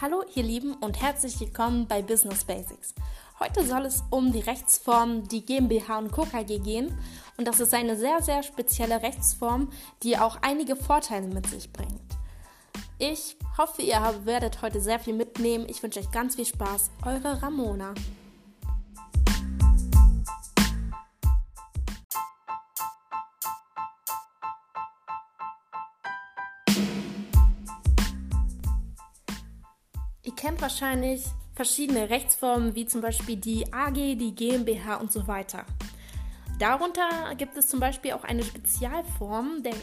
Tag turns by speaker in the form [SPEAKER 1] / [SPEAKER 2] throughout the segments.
[SPEAKER 1] Hallo ihr Lieben und herzlich willkommen bei Business Basics. Heute soll es um die Rechtsform die GmbH und Co. KG gehen und das ist eine sehr, sehr spezielle Rechtsform, die auch einige Vorteile mit sich bringt. Ich hoffe, ihr werdet heute sehr viel mitnehmen. Ich wünsche euch ganz viel Spaß. Eure Ramona. Kennt wahrscheinlich verschiedene Rechtsformen, wie zum Beispiel die AG, die GmbH und so weiter. Darunter gibt es zum Beispiel auch eine Spezialform der,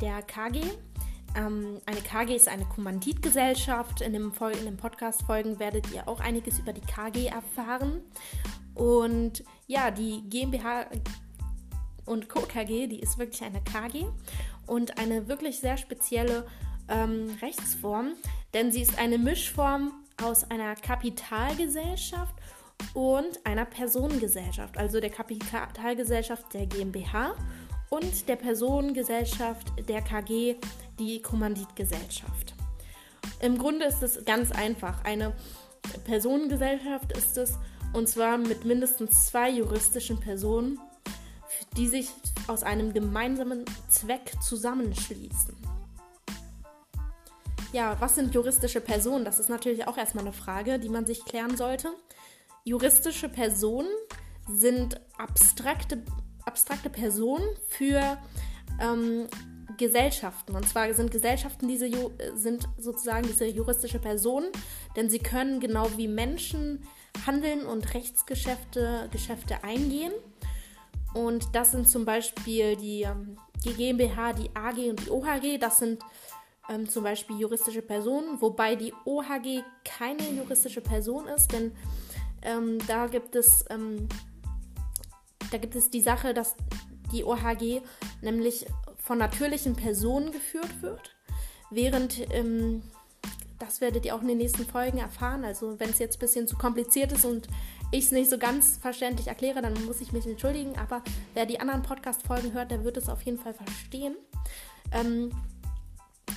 [SPEAKER 1] der KG. Ähm, eine KG ist eine Kommanditgesellschaft. In in dem Podcast-Folgen werdet ihr auch einiges über die KG erfahren. Und ja, die GmbH und Co. KG, die ist wirklich eine KG und eine wirklich sehr spezielle ähm, Rechtsform, denn sie ist eine Mischform aus einer Kapitalgesellschaft und einer Personengesellschaft, also der Kapitalgesellschaft der GmbH und der Personengesellschaft der KG, die Kommanditgesellschaft. Im Grunde ist es ganz einfach. Eine Personengesellschaft ist es, und zwar mit mindestens zwei juristischen Personen, die sich aus einem gemeinsamen Zweck zusammenschließen. Ja, was sind juristische Personen? Das ist natürlich auch erstmal eine Frage, die man sich klären sollte. Juristische Personen sind abstrakte, abstrakte Personen für ähm, Gesellschaften. Und zwar sind Gesellschaften diese sind sozusagen diese juristische Personen, denn sie können genau wie Menschen handeln und Rechtsgeschäfte Geschäfte eingehen. Und das sind zum Beispiel die, ähm, die GmbH, die AG und die OHG. Das sind ähm, zum Beispiel juristische Personen, wobei die OHG keine juristische Person ist, denn ähm, da gibt es ähm, da gibt es die Sache, dass die OHG nämlich von natürlichen Personen geführt wird, während ähm, das werdet ihr auch in den nächsten Folgen erfahren. Also wenn es jetzt ein bisschen zu kompliziert ist und ich es nicht so ganz verständlich erkläre, dann muss ich mich entschuldigen. Aber wer die anderen Podcast-Folgen hört, der wird es auf jeden Fall verstehen. Ähm,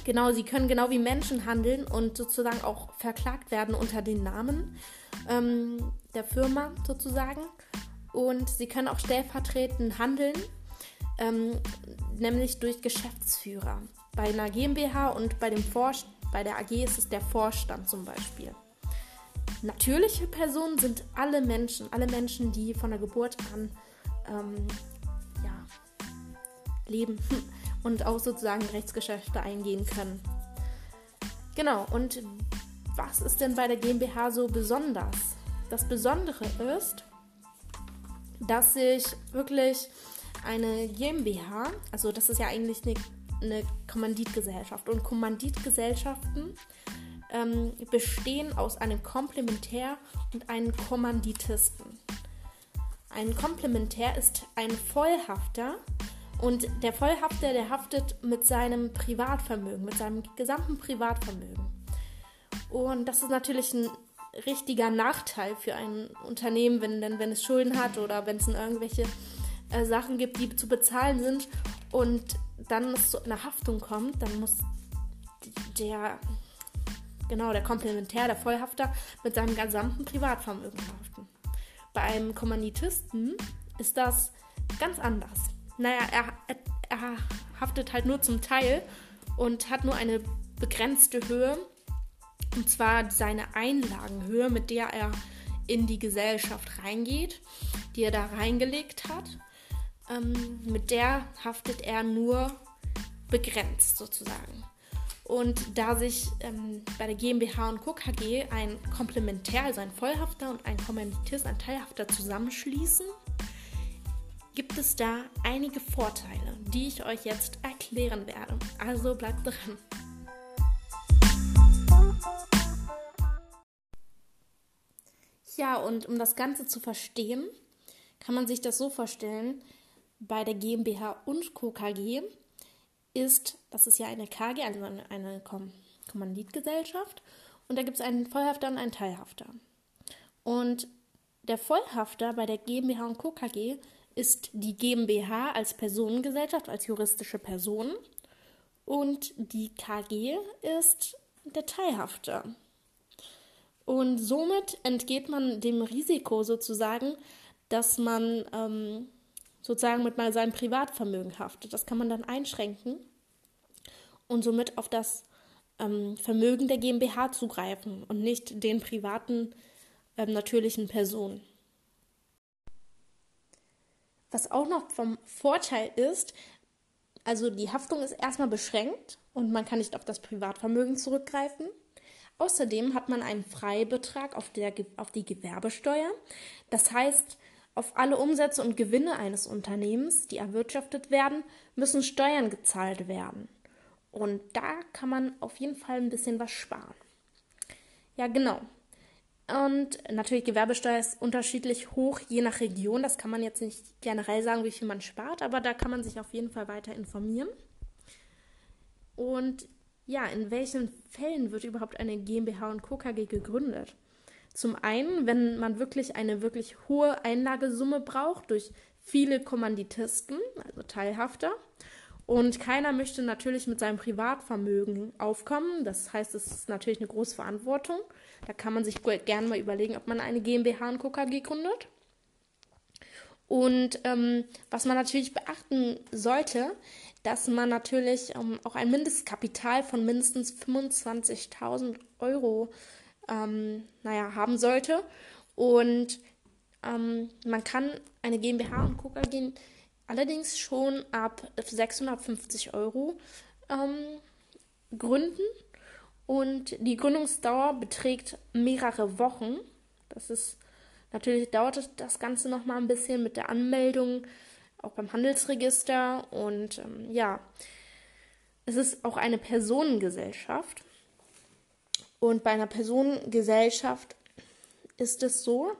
[SPEAKER 1] Genau, sie können genau wie Menschen handeln und sozusagen auch verklagt werden unter den Namen ähm, der Firma sozusagen. Und sie können auch stellvertretend handeln, ähm, nämlich durch Geschäftsführer. Bei einer GmbH und bei, dem bei der AG ist es der Vorstand zum Beispiel. Natürliche Personen sind alle Menschen, alle Menschen, die von der Geburt an ähm, ja, leben. und auch sozusagen Rechtsgeschäfte eingehen können. Genau, und was ist denn bei der GmbH so besonders? Das Besondere ist, dass sich wirklich eine GmbH, also das ist ja eigentlich eine, eine Kommanditgesellschaft und Kommanditgesellschaften ähm, bestehen aus einem Komplementär und einem Kommanditisten. Ein Komplementär ist ein Vollhafter, und der Vollhafter, der haftet mit seinem Privatvermögen, mit seinem gesamten Privatvermögen. Und das ist natürlich ein richtiger Nachteil für ein Unternehmen, wenn, denn, wenn es Schulden hat oder wenn es irgendwelche äh, Sachen gibt, die zu bezahlen sind und dann es zu einer Haftung kommt, dann muss der, genau, der Komplementär, der Vollhafter mit seinem gesamten Privatvermögen haften. Bei einem Kommanditisten ist das ganz anders naja, er, er, haftet halt nur zum Teil und hat nur eine begrenzte Höhe. Und zwar seine Einlagenhöhe, mit der er in die Gesellschaft reingeht, die er da reingelegt hat. Ähm, mit der haftet er nur begrenzt sozusagen. Und da sich ähm, bei der GmbH und Co. KG ein Komplementär, also ein Vollhafter und ein Kommanditist, ein Teilhafter zusammenschließen, gibt es da einige Vorteile, die ich euch jetzt erklären werde. Also bleibt dran. Ja, und um das Ganze zu verstehen, kann man sich das so vorstellen, bei der GmbH und Co. KG ist, das ist ja eine KG, also eine, Kommanditgesellschaft, und da gibt es einen Vollhafter und einen Teilhafter. Und der Vollhafter bei der GmbH und Co. KG ist die GmbH als Personengesellschaft, als juristische Person und die KG ist der Teilhafter. Und somit entgeht man dem Risiko sozusagen, dass man ähm, sozusagen mit mal seinem Privatvermögen haftet. Das kann man dann einschränken und somit auf das ähm, Vermögen der GmbH zugreifen und nicht den privaten ähm, natürlichen Personen. Was auch noch vom Vorteil ist, also die Haftung ist erstmal beschränkt und man kann nicht auf das Privatvermögen zurückgreifen. Außerdem hat man einen Freibetrag auf, der, auf die Gewerbesteuer. Das heißt, auf alle Umsätze und Gewinne eines Unternehmens, die erwirtschaftet werden, müssen Steuern gezahlt werden. Und da kann man auf jeden Fall ein bisschen was sparen. Ja, genau. Und natürlich, Gewerbesteuer ist unterschiedlich hoch, je nach Region. Das kann man jetzt nicht generell sagen, wie viel man spart, aber da kann man sich auf jeden Fall weiter informieren. Und ja, in welchen Fällen wird überhaupt eine GmbH und Co. KG gegründet? Zum einen, wenn man wirklich eine wirklich hohe Einlagesumme braucht durch viele Kommanditisten, also Teilhafter. Und keiner möchte natürlich mit seinem Privatvermögen aufkommen. Das heißt, es ist natürlich eine große Verantwortung. Da kann man sich gerne mal überlegen, ob man eine GmbH und Co. KG gründet. Und ähm, was man natürlich beachten sollte, dass man natürlich ähm, auch ein Mindestkapital von mindestens 25.000 Euro ähm, naja, haben sollte. Und ähm, man kann eine GmbH und Co. Allerdings schon ab 650 Euro ähm, gründen. Und die Gründungsdauer beträgt mehrere Wochen. Das ist natürlich dauert das Ganze noch mal ein bisschen mit der Anmeldung, auch beim Handelsregister. Und ähm, ja, es ist auch eine Personengesellschaft. Und bei einer Personengesellschaft ist es so,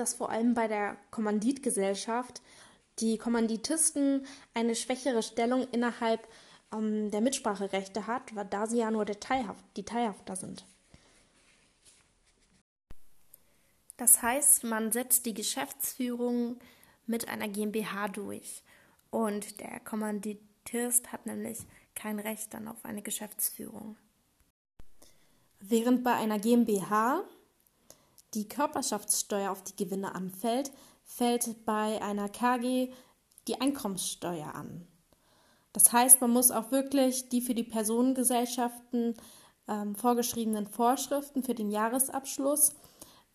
[SPEAKER 1] dass vor allem bei der Kommanditgesellschaft die Kommanditisten eine schwächere Stellung innerhalb ähm, der Mitspracherechte hat, weil da sie ja nur die Teilhafter sind. Das heißt, man setzt die Geschäftsführung mit einer GmbH durch und der Kommanditist hat nämlich kein Recht dann auf eine Geschäftsführung. Während bei einer GmbH die Körperschaftssteuer auf die Gewinne anfällt, fällt bei einer KG die Einkommenssteuer an. Das heißt, man muss auch wirklich die für die Personengesellschaften ähm, vorgeschriebenen Vorschriften für den Jahresabschluss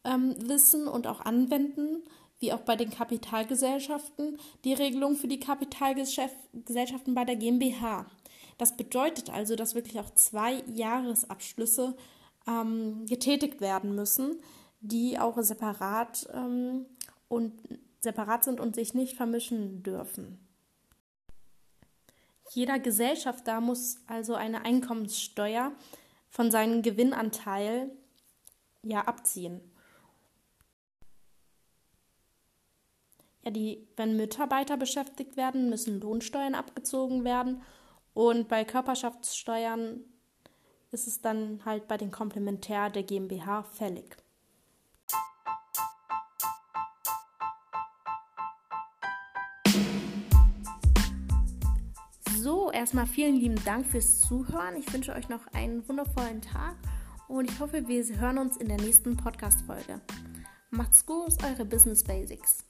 [SPEAKER 1] ähm, wissen und auch anwenden, wie auch bei den Kapitalgesellschaften, die Regelung für die Kapitalgesellschaften bei der GmbH. Das bedeutet also, dass wirklich auch zwei Jahresabschlüsse ähm, getätigt werden müssen, die auch separat ähm, und separat sind und sich nicht vermischen dürfen. Jeder Gesellschafter muss also eine Einkommenssteuer von seinem Gewinnanteil ja abziehen. Ja, die, wenn Mitarbeiter beschäftigt werden, müssen Lohnsteuern abgezogen werden und bei Körperschaftssteuern ist es dann halt bei den Komplementär der GmbH fällig. So, erstmal vielen lieben Dank fürs Zuhören. Ich wünsche euch noch einen wundervollen Tag und ich hoffe, wir hören uns in der nächsten Podcast-Folge. Macht's gut, eure Business Basics.